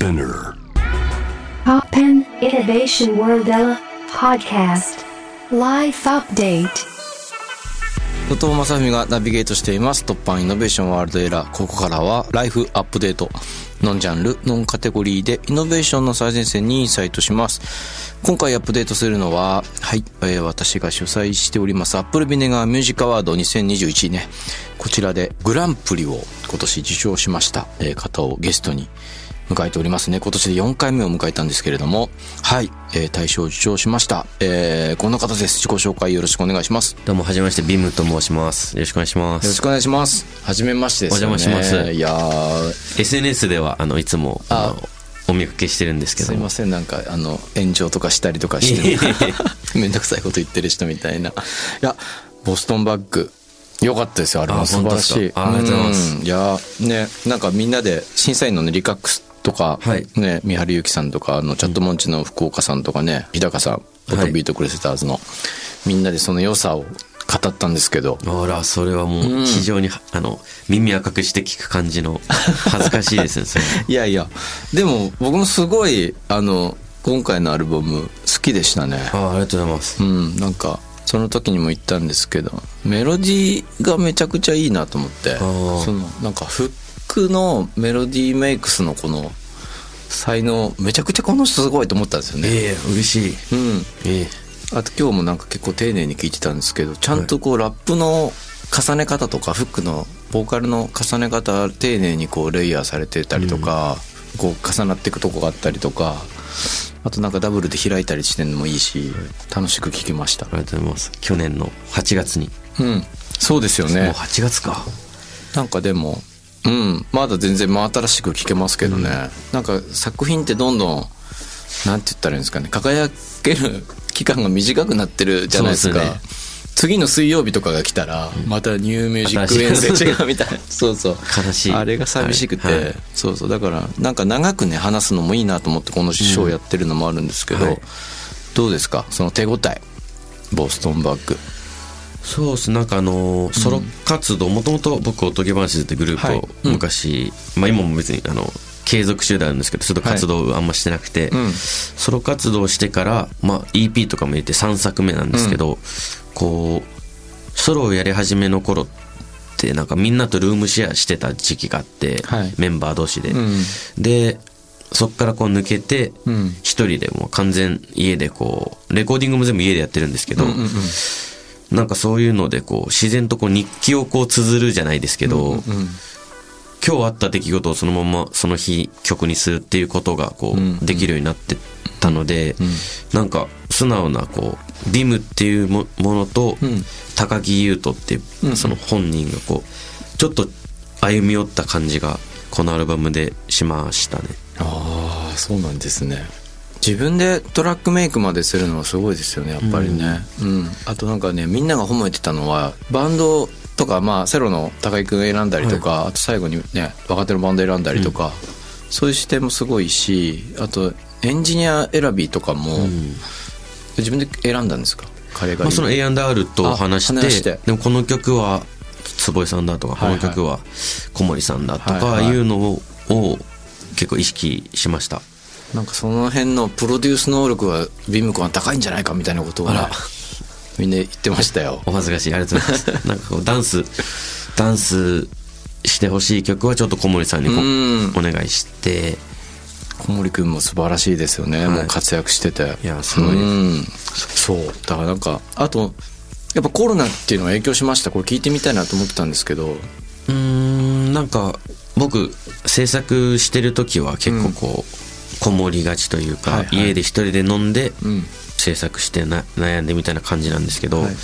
Spinner. Poppen Innovation World Podcast. Life Update. 後藤正文がナビゲートしています。突破イノベーションワールドエラーここからはライフアップデートノンジャンルノンカテゴリーでイノベーションの最前線にインサイトします。今回アップデートするのははい、えー私が主催しておりますアップルビネガーミュージックアワード2021ね。こちらでグランプリを今年受賞しました、えー方をゲストに迎えておりますね。今年で4回目を迎えたんですけれども、はい、えー大賞を受賞しました。えーこの方です。自己紹介よろしくお願いします。どうも、はじめまして、ビムと申します。よろしくお願いします。よろしくお願いします。はじめましてですよね。お邪魔しますいやー SNS では、あの、いつも、あのお見かけしてるんですけどもすいま。せん、なんか、あの、炎上とかしたりとかしてる めんどくさいこと言ってる人みたいな。いや、ボストンバッグ。よかったですよ、あれもあ素晴らしい。あありがとうございますんいや、ね、なんかみんなで、審査員のね、リカックスとか、はい。ね、三春ゆきさんとか、あの、チャットモンチの福岡さんとかね、日高さん、フォトビートクレセターズの、みんなでその良さを語ったんですけど、あら、それはもう、非常に、あの、耳赤くして聞く感じの、恥ずかしいですね。いやいや、でも僕もすごい、あの、今回のアルバム好きでしたね。ああ、ありがとうございます。うん、なんか、その時にも言ったんですけど、メロディーがめちゃくちゃいいなと思って、ー。その、なんかフックのメロディーメイクスのこの、才能、めちゃくちゃこの人すごいと思ったんですよね。ええ嬉しい。うん。ええあと今日もなんか結構丁寧に聞いてたんですけど、ちゃんとこうラップの重ね方とか、フックのボーカルの重ね方、丁寧にこうレイヤーされてたりとか、こう重なっていくとこがあったりとか、あとなんかダブルで開いたりしてるのもいいし、楽しく聞きましたあ。りがとうございます。去年の8月に。うん。そうですよもうね。8月か。なんかでも、うん、まだ全然真新しく聞けますけどね。なんか作品ってどんどん、なんて言ったらいいんですかね、輝ける期間が短くなってるじゃないですか。ね次の水曜日とかが来たら、またニューミュージック遠征違うみたいな。そうそう。悲しいあれが寂しくて、はいはいそうそう。だから、なんか長くね、話すのもいいなと思ってこのショーやってるのもあるんですけど、はいどうですか？その手応え。ボストンバッグ。そうです。なんかあのーソロ活動もともと僕おとぎ話ってグループをはい。うん。昔、まあ今も別にあの継続中であるんですけどちょっと活動あんましてなくて、ん。ソロ活動してから、まあ、EP とかも入れて3作目なんですけど、こうソロをやり始めの頃ってなんかみんなとルームシェアしてた時期があって、はい。メンバー同士で、ん。でそっからこう抜けてうん。一人でもう完全家でこうレコーディングも全部家でやってるんですけど、なんかそういうのでこう自然とこう日記をこう綴るじゃないですけど、今日あった出来事をそのままその日曲にするっていうことがこうできるようになってったので、なんか素直なこうビムっていうもものと、高木優斗っていうその本人がこうちょっと歩み寄った感じがこのアルバムでしましたね。ああそうなんですね自分でトラックメイクまでするのはすごいですよねやっぱりね。うん、あとなんかねみんなが褒めてたのはバンドとかまあセロの高井君選んだりとか、あと最後にね若手のバンド選んだりとか、そういう視点もすごいしあとエンジニア選びとかも、自分で選んだんですか？彼がまあ、その A&R と話してあ話して。でもこの曲は坪井さんだとか、はいはい。この曲は小森さんだとはいはいかい。うのを,、結構意識しましたなんかその辺のプロデュース能力はビーム君は高いんじゃないかみたいなことをみんな言ってましたよ。お恥ずかしい。ありがとうございます。なんかこうダンスダンスしてほしい曲はちょっと小森さんにお願いして。小森君も素晴らしいですよね、はい。もう活躍してて。いやすごいです。うん。そう。だからなんかあとやっぱコロナっていうのは影響しました。これ聞いてみたいなと思ってたんですけど。うーんなんか僕制作してる時は結構こう、こもりがちというか、はいはい。家で一人で飲んでうん。制作してな悩んでみたいな感じなんですけど、はい。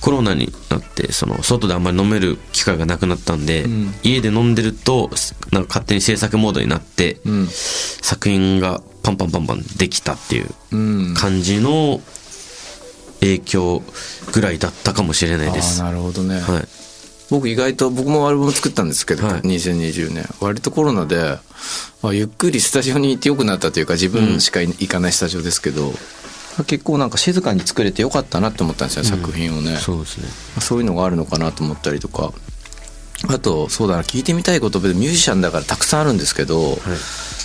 コロナになってその外であんまり飲める機会がなくなったんで、ん。家で飲んでるとなんか勝手に制作モードになって、うん。作品がパンパンパンパンできたっていううん。感じの影響ぐらいだったかもしれないあです。あなるほどね、はい僕意外と僕もアルバム作ったんですけど、はい。2020年。割とコロナであゆっくりスタジオに行ってよくなったというか自分しかい行かないスタジオですけど、結構なんか静かに作れてよかったなって思ったんですよ、作品をね。そうですね。そういうのがあるのかなと思ったりとか。あとそうだな聞いてみたいことミュージシャンだからたくさんあるんですけど、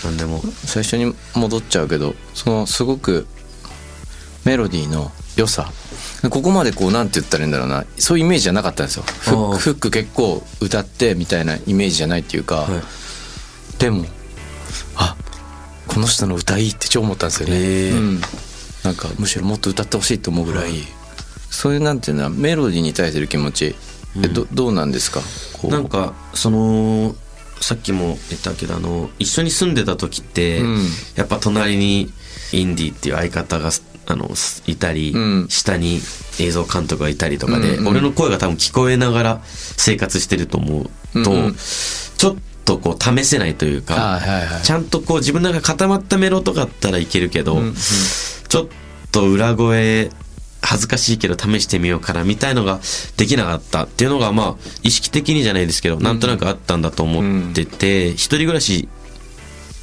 何でも。最初に戻っちゃうけどそのすごくメロディーの良さ。ここまでこうなんて言ったらいいんだろうな。そういうイメージじゃなかったんですよ。フックフック結構歌ってみたいなイメージじゃないっていうか、はい。でもあこの人の歌いいって超思ったんですよね、うん、なんかむしろもっと歌ってほしいと思うぐらい、そういうなんていうのはメロディーに対する気持ち。えどどうなんですか？なんかそのさっきも言ったけどあの一緒に住んでた時って、うん。やっぱ隣にインディっていう相方があのいたり、うん。下に映像監督がいたりとかで、うんうん。俺の声が多分聞こえながら生活してると思うと、うんうん。ちょっとこう試せないというか、はいはいはい。ちゃんとこう自分の中固まったメロとかだったらいけるけど、うんうん。ちょっと裏声恥ずかしいけど試してみようかなみたいのができなかったっていうのがまあ意識的にじゃないですけど、なんとなくあったんだと思ってて、一人暮らし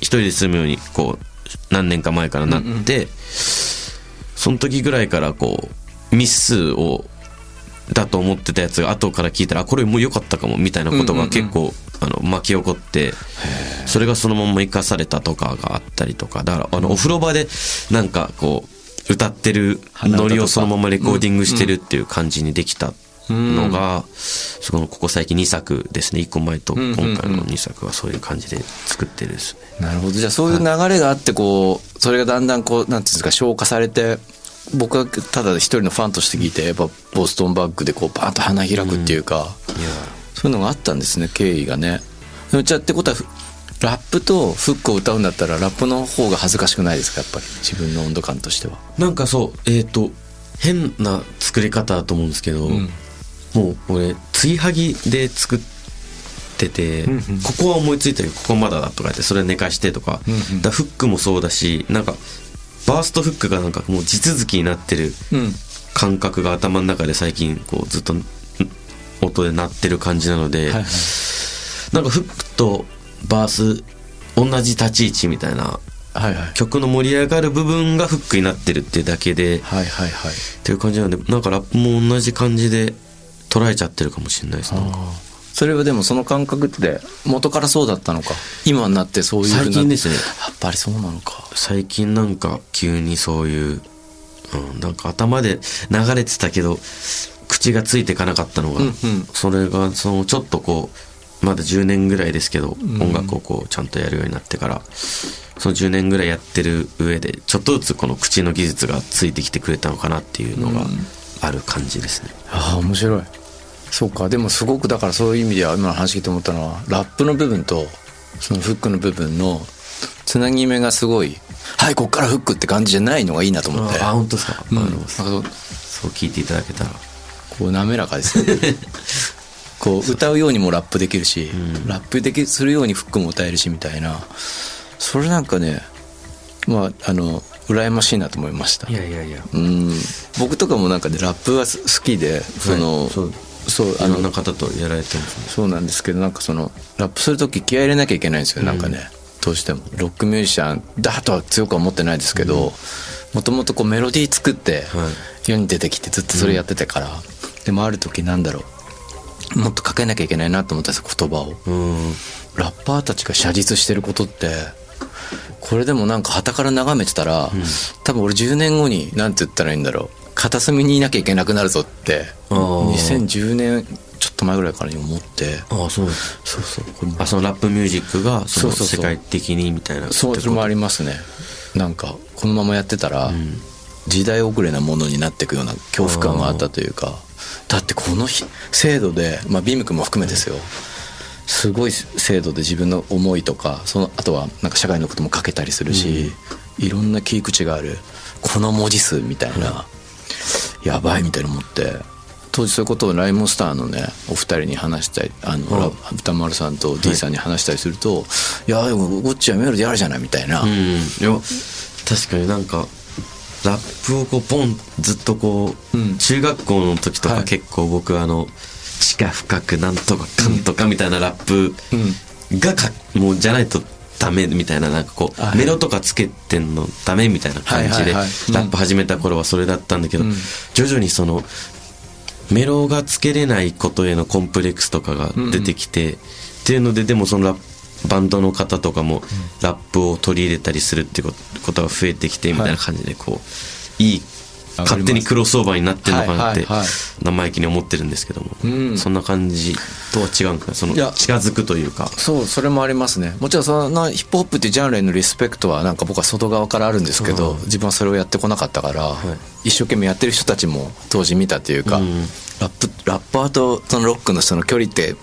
一人で住むようにこう何年か前からなって、その時ぐらいからこうミス数をだと思ってたやつが後から聞いたらあこれもう良かったかもみたいなことが結構、あの巻き起こってそれがそのまま生かされたとかがあったりとかだからあのお風呂場でなんかこう歌ってるノリをそのままレコーディングしてるっていう感じにできたのが、そのここ最近2作ですね。1個前と今回の2作はそういう感じで作ってるですね。なるほど。じゃあそういう流れがあってこうそれがだんだんこうなんていうんですか消化されて僕はただ一人のファンとして聞いてやっぱボストンバッグでこうバーンと花開くっていうか、そういうのがあったんですね経緯がね。じゃあってことはふラップとフックを歌うんだったらラップの方が恥ずかしくないですかやっぱり。自分の温度感としては。なんかそうえっ、と変な作り方だと思うんですけど、んもう俺継ぎはぎで作ってて、んうん。ここは思いついたけどここまだだとか言ってそれ寝かしてとか,、うんうん。だフックもそうだしなんかバーストフックがなんかもう地続きになってるうん。感覚が頭の中で最近こうずっとん音で鳴ってる感じなので、はいはい。なんかフックとバース同じ立ち位置みたいなはいはい。曲の盛り上がる部分がフックになってるってだけで、はいはいはい。っていう感じなんでなんかラップも同じ感じで捉えちゃってるかもしれないですそれはでもその感覚って元からそうだったのか？今になってそういう最近ですね。やっぱりそうなのか。最近なんか急にそういう、うん、なんか頭で流れてたけど口がついてかなかったのが、うんうん。それがそのちょっとこうまだ10年ぐらいですけど、ん。音楽をこうちゃんとやるようになってからその10年ぐらいやってる上でちょっとずつこの口の技術がついてきてくれたのかなっていうのがある感じですね、ああ面白いそうか。でもすごくだからそういう意味では今の話聞いて思ったのはラップの部分とそのフックの部分のつなぎ目がすごいはいこっからフックって感じじゃないのがいいなと思って。ああ本当ですか、うん。あのなんかそう聞いていただけたら。こう滑らかですよね。こう歌うようにもラップできるし、ラップできするようにフックも歌えるしみたいな。それなんかねまああの羨ましいなと思いました。いやいやいや。うん。僕とかもなんかねラップがす好きでその、そうそういろんな方とやられてますね。そうなんですけどなんかそのラップする時気合い入れなきゃいけないんですよなんかね、どうしても。ロックミュージシャンだとは強くは思ってないですけどもともとこうメロディー作ってはい。世に出てきてずっとそれやってたから、でもある時なんだろう。もっとかけなきゃいけないなと思ったんですよ言葉を。うん。ラッパーたちが写実してることってこれでもなんか旗から眺めてたら、多分俺10年後に何て言ったらいいんだろう片隅にいなきゃいけなくなるぞってあー。2010年ちょっと前ぐらいからに思って。ああそう。そうそう。あそのラップミュージックがそのそうそうそう。世界的にみたいなそうそれもありりますね。なんかこのままやってたら、時代遅れなものになっていくような恐怖感があったというかだってこの日制度で、まあ、ビーム君も含めですよ、すごい制度で自分の思いとかそのあとはなんか社会のことも書けたりするし、いろんな切り口があるこの文字数みたいな、やばいみたいな思って当時そういうことをライムスターのねお二人に話したりあの、うん。歌丸さんと D さんに話したりすると「い、やでもこっちはメロディーあるじゃない」みたいな、うん。いや確かになんかラップをこうポンずっとこう、うん。中学校の時とはい。か結構僕あの地下深くなんとかかんとかみたいなラップがかもうじゃないとダメみたいななんかこう、はい。メロとかつけてんのダメみたいな感じで、ラップ始めた頃はそれだったんだけど、うん。徐々にそのメロがつけれないことへのコンプレックスとかが出てきて、っていうのででもそのラッバンドの方とかもラップを取り入れたりするってことが増えてきてみたいな感じでこういい勝手にクロスオーバーになってるのかなってはいはいはい。生意気に思ってるんですけども、うん。そんな感じとは違うんかその近づくというか。そうそれもありますね。もちろんそのヒップホップってジャンルへのリスペクトはなんか僕は外側からあるんですけど、自分はそれをやってこなかったから、一生懸命やってる人たちも当時見たというか、うん。ラップラッパーとそのロックの人の距離って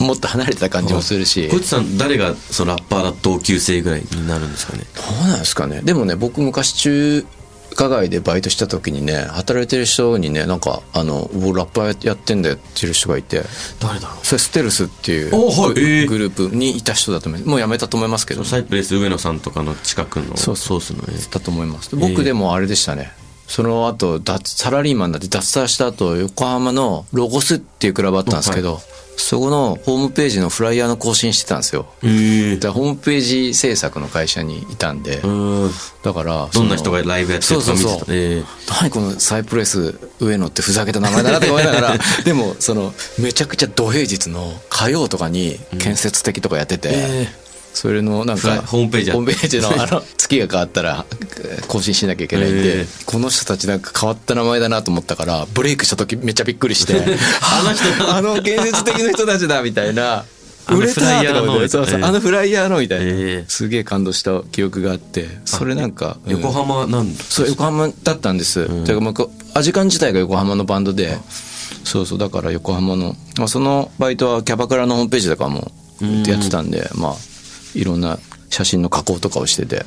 もっと離れてた感じもするし、こいつさん誰がそのラッパーだ同級生ぐらいになるんですかね？どうなんですかね。でもね僕昔中華街でバイトした時にね働いてる人にねなんかあの僕ラッパーやってんだよっていう人がいて。誰だろう。それステルスっていうおはいグえー。グループにいた人だと思います。もう辞めたと思いますけどサイプレス上野さんとかの近くのそう。ソースのね。だと思います。僕でもあれでしたねその後脱サラリーマンになって脱サラした後横浜のロゴスっていうクラブあったんですけど、そこのホームページのフライヤーの更新してたんですよ。へえ。でホームページ制作の会社にいたんでうん。だからどんな人がライブやってるとか見てた？そうそう。そうええ。何このサイプレス上野ってふざけた名前だなと思いながら でもそのめちゃくちゃ土平日の火曜とかに建設的とかやってて、えそれのなんかホームページやホームページのあの 月が変わったらえー更新しなきゃいけないんで、ええこの人たちなんか変わった名前だなと思ったからブレイクした時めっちゃびっくりして あの人あの建設的な人たちだみたいなあの売れたフライヤーのとか思ってそうそうええあのフライヤーのみたいな、ええすげえ感動した記憶があってそれなんか、うん。横浜なんだ。そう横浜だったんです、てかまあアジカン自体が横浜のバンドでそうそうだから横浜の、まあ、そのバイトはキャバクラのホームページとかもやってたんで、まあいろんな写真の加工とかをしてて。へ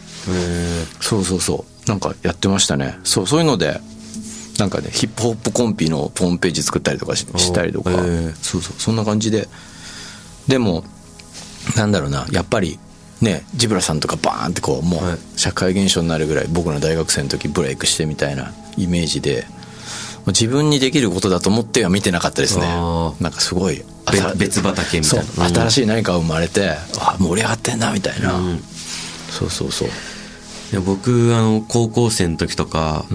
そうそうそう。なんかやってましたね。そうそういうのでなんかねヒップホップコンピのホームページ作ったりとかししたりとか、そうそう。そんな感じで。でもなんだろうな。やっぱりねジブラさんとかバーンってこうもはい。う社会現象になるぐらい僕の大学生の時ブレイクしてみたいなイメージで自分にできることだと思っては見てなかったですね。なんかすごい別畑みたいな。そううん。新しい何かが生まれてあ盛り上がってんなみたいな、うん。そうそうそう。いや僕あの高校生の時とか、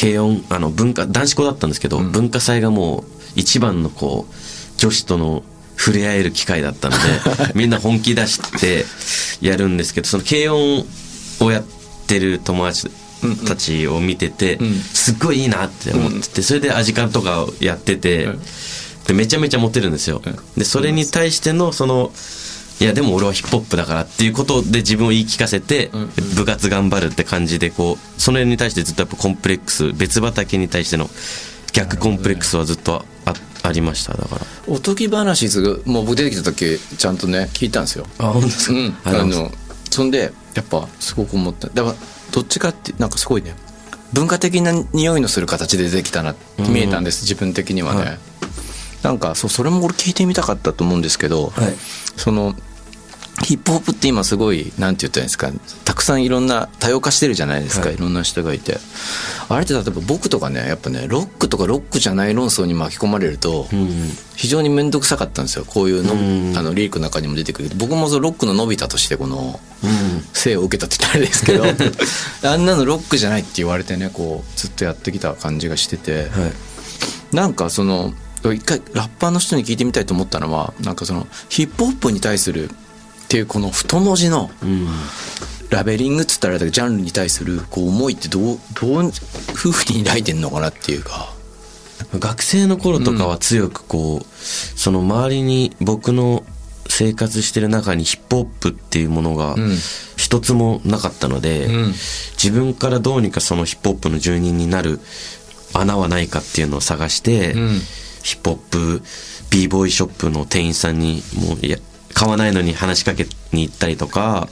軽音あの文化男子校だったんですけど、文化祭がもう一番のこう女子との触れ合える機会だったので みんな本気出してやるんですけどその軽音をやってる友達たちを見てて、ん。すっごいいいなって思ってて、それでアジカンとかをやってて、うんでめちゃめちゃモテるんですよ、でそれに対してのそのいやでも俺はヒップホップだからっていうことで自分を言い聞かせて部活頑張るって感じでこうそれに対してずっとやっぱコンプレックス別畑に対しての逆コンプレックスはずっとあありました。だから。おとぎ話すぐもう僕出てきた時ちゃんとね聞いたんですよ。あ本当ですうん。あのそんでやっぱすごく思った。だからどっちかってなんかすごいね。文化的な匂いのする形で出てきたな見えたんです、自分的にはね、はい。なんかそうそれも俺聞いてみたかったと思うんですけど、はい。そのヒップホップって今すごいなんて言ったらいいんですかたくさんいろんな多様化してるじゃないですか、はい。い、ろんな人がいて。あれって例えば僕とかねやっぱねロックとかロックじゃない論争に巻き込まれると、うん非常に面倒くさかったんですよ。こういうの、うんあのリリックの中にも出てくる。僕もそのロックの伸びたとしてこのうん。生を受けたって言ったらあれですけど あんなのロックじゃないって言われてねこうずっとやってきた感じがしてて、はい。なんかその一回ラッパーの人に聞いてみたいと思ったのはなんかそのヒップホップに対するっていうこの太文字のうん。ラベリングっつったらあれだけどジャンルに対するこう思いってどうどういうふうに抱いてんのかなっていうか。学生の頃とかは強くこう、その周りに僕の生活してる中にヒップホップっていうものがん。一つもなかったので、ん。自分からどうにかそのヒップホップの住人になる穴はないかっていうのを探して、ん。ヒップホップ b ボーイショップの店員さんにもういや買わないのに話しかけに行ったりとか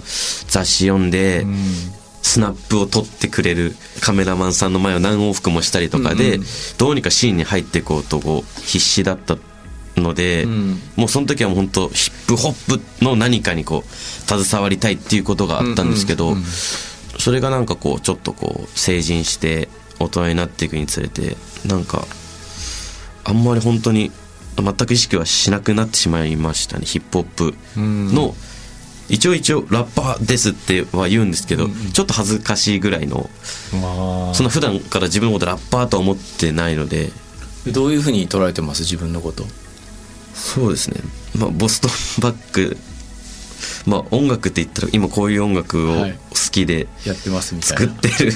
雑誌読んで、スナップを撮ってくれるカメラマンさんの前を何往復もしたりとかで、どうにかシーンに入っていこうとこう必死だったので、ん。もうその時は本当ヒップホップの何かにこう携わりたいっていうことがあったんですけど、それがなんかこうちょっとこう成人して大人になっていくにつれてなんかあんまり本当に全く意識はしなくなってしまいましたね。ヒップホップの、一応一応ラッパーですっては言うんですけど、ちょっと恥ずかしいぐらいのそんな普段から自分のことラッパーとは思ってないので。どういうふうに捉えてます？自分のこと。そうですね、まあ、ボストンバッグまあ音楽って言ったら今こういう音楽を好はい。きでやってますみたいな。作ってる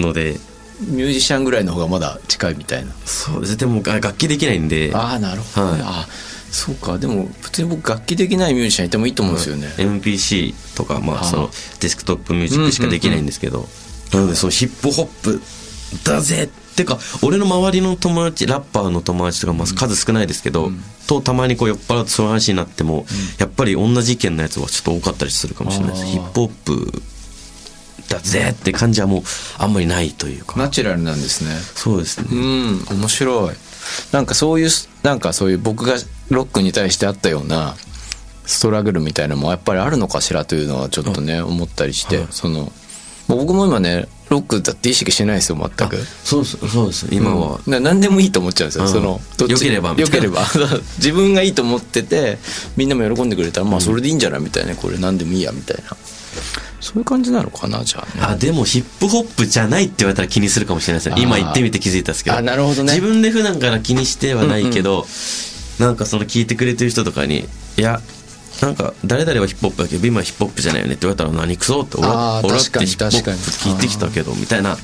のでミュージシャンぐらいの方がまだ近いみたいな。そうですでもが楽器できないんで。ああなるほど、ね。はい。あそうか。でも普通に僕楽器できないミュージシャンいてもいいと思うんですよね、MPC とかまあそのデスクトップミュージックしかできないんですけど、なのでそのヒップホップだぜってか俺の周りの友達ラッパーの友達とかまあ数少ないですけど、とたまにこう酔っ払ってその話になっても、やっぱり同じ意見のやつはちょっと多かったりするかもしれないです。ヒップホップだぜって感じはもうあんまりないというか。ナチュラルなんですね。そうですね、うん面白い。なんかそういうなんかそういう僕がロックに対してあったようなストラグルみたいなのもやっぱりあるのかしらというのはちょっとね思ったりして、はい。その僕も今ねロックだって意識してないですよ全く。そうですそうです。今は、うんな何でもいいと思っちゃうんですよ、うん。そのどっち良ければみたいな。良ければ。自分がいいと思っててみんなも喜んでくれたらまあそれでいいんじゃないみたいな。これ何でもいいやみたいな。そういう感じなのかなじゃあね。あでもヒップホップじゃないって言われたら気にするかもしれないですね。今言ってみて気づいたんですけど。あなるほどね。自分で普段から気にしてはないけど、なんかその聞いてくれてる人とかに「いやなんか誰々はヒップホップだけど今はヒップホップじゃないよね」って言われたら「何クソ?」って俺あはー俺はってヒップホップ聞いてきたけどみたいな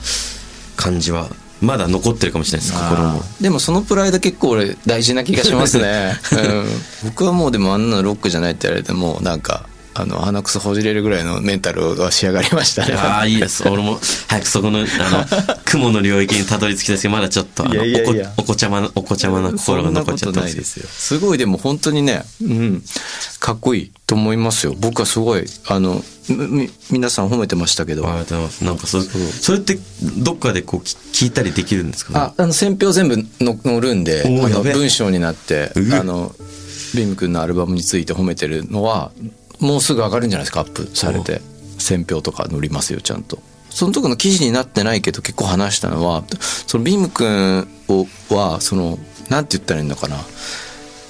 感じはまだ残ってるかもしれないです心も。でもそのプライド結構俺大事な気がしますね、うん、僕はもうでもあんなのロックじゃないって言われてもなんかあの鼻くそほじれるぐらいのメンタルは仕上がりましたね。ああいいです。俺も早くそこのあの 雲の領域にたどり着きたいです。けどまだちょっとあのおこおこちゃまなおこちゃまな心が残っちゃってますすよ。すごいでも本当にね、うん、かっこいいと思いますよ。僕はすごいあのみみ皆さん褒めてましたけど。ありがとうございます。なんかそそれってどっかでこうき聞いたりできるんですかああの選評全部の載るんで文章になってうあのビーム君のアルバムについて褒めてるのはもうすぐ上がるんじゃないですかアップされて。選評とか載りますよちゃんと。その時の記事になってないけど結構話したのはそのビーム君をはそのなんて言ったらいいのかな。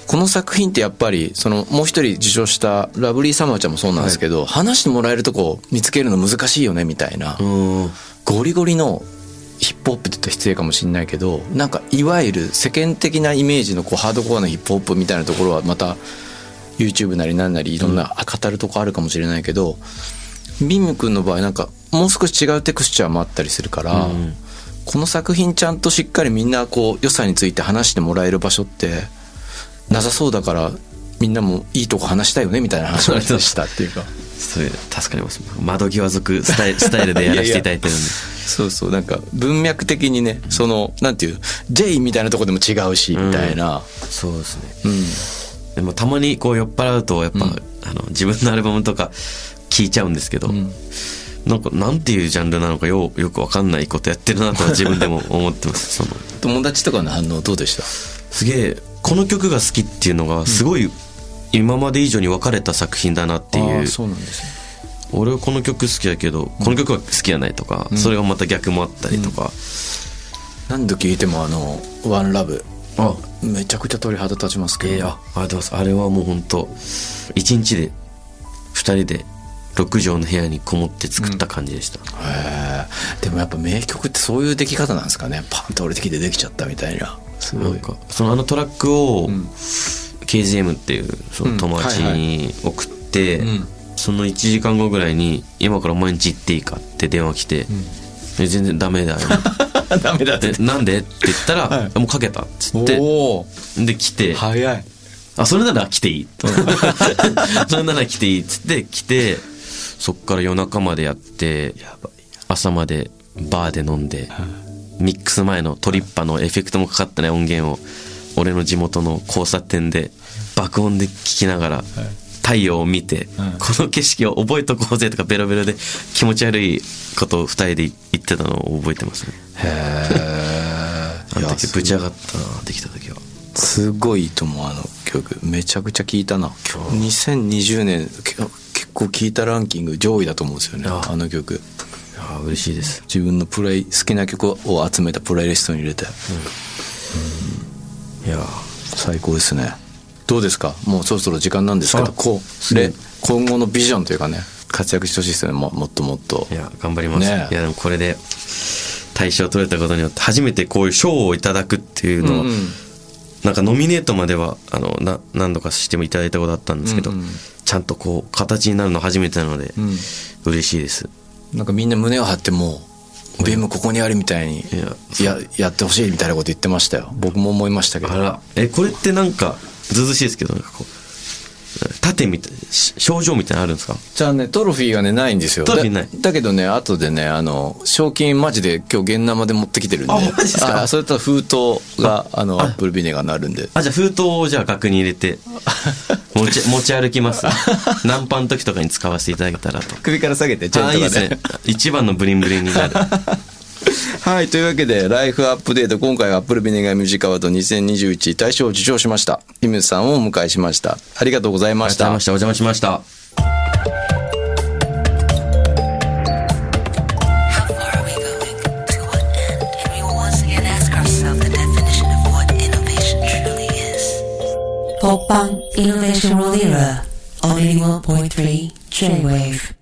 この作品ってやっぱりそのもう一人受賞したラブリーサマーちゃんもそうなんですけど、話してもらえるとこ見つけるの難しいよねみたいな、うん。ゴリゴリのヒップホップって言ったら失礼かもしれないけどなんかいわゆる世間的なイメージのこうハードコアなヒップホップみたいなところはまた YouTube なりなんなりいろんな語るとこあるかもしれないけど、ビーム君の場合なんかもう少し違うテクスチャーもあったりするから、うん。この作品ちゃんとしっかりみんなこう良さについて話してもらえる場所ってなさそうだからみんなもいいとこ話したいよねみたいな話をしたっていうか。それ助かります窓際族スタイル スタイルでやらせていただいてるんで。そうそうなんか文脈的にねそのなんていう J みたいなとこでも違うしみたいな。そうですね。うん、でもたまにこう酔っ払うとやっぱ、あの自分のアルバムとか聞いちゃうんですけど、ん。なんかなんていうジャンルなのかよよくわかんないことやってるなとは 自分でも思ってます。その。友達とかの反応どうでした？すげえこの曲が好きっていうのがすごい今まで以上に分かれた作品だなっていう,、あーそうなんですね。俺はこの曲好きだけどこの曲は好きじゃないとか、それがまた逆もあったりとか、何度聞いてもあの「ワンラブあめちゃくちゃ鳥肌立ちますけど、えー、あありがとうございます。あれはもう本当一日で二人で6畳の部屋にこもって作った感じでした、へー。でもやっぱ名曲ってそういう出来方なんですかね。パンと降りてきてできちゃったみたいな。すごい。なんかそのあのトラックをん。KGM っていうその友達に送って、うん。その1時間後ぐらいに「今から毎日行っていいか?」って電話来て「え全然ダメだよ」ダメだって。でなんで?」って言ったら「はい。もうかけた」っつって。で来て。早い。あ、それなら来ていい。それなら来ていいっつって来て、そっから夜中までやって、朝までバーで飲んで、ミックス前のトリッパのエフェクトもかかってない音源を、俺の地元の交差点で爆音で聞きながら、太陽を見て、この景色を覚えとこうぜとかベロベロで気持ち悪いことを二人で言ってたのを覚えてますね。へえ あの時ぶち上がったな、できた時は。すごいと思うあの曲。めちゃくちゃ聴いたな。2020年け結構聴いたランキング上位だと思うんですよねああ。の曲。ああ、嬉しいです。自分のプレイ好きな曲を集めたプレイリストに入れて。いや最高ですねどうですか？もうそろそろ時間なんですけどあこ今後のビジョンというかね活躍してほしいですよねももっともっと。いや、頑張ります。ね。えいや、でもこれで、大賞取れたことによって、初めてこういう賞をいただくっていうのは、うんうん。なんかノミネートまでは、あの、な、何度かしてもいただいたことあったんですけど、うんうん。ちちゃんとこう、形になるの初めてなので、うん。嬉しいです。なんかみんな胸を張ってもうベームここにあるみたいにやややってほしいみたいなこと言ってましたよ。僕も思いましたけど。あら、え、これってなんか、ずうずうしいですけど、なんかこう、盾みたい、し症状みたいなのあるんですか？じゃあねトロフィーがねないんですよトロフィーないだだけどね後でねあの賞金マジで今日現生で持ってきてるんであマジですか？あそれと封筒があのアップルビネガーになるんであ、じゃあ封筒をじゃあ額に入れて、持ち、持ち歩きます。ナンパの時とかに使わせていただけたらと。首から下げてチェあ、ーンとかいいですね。一番のブリンブリンになる。はい。というわけで、ライフアップデート、今回はアップルビネガーミュージカワード2021大賞を受賞しました。イムさんをお迎えしました。ありがとうございました。ありがとうございました。お邪魔しました。ポッパンイノベーションロディーラー、オーディオ .3 J-Wave。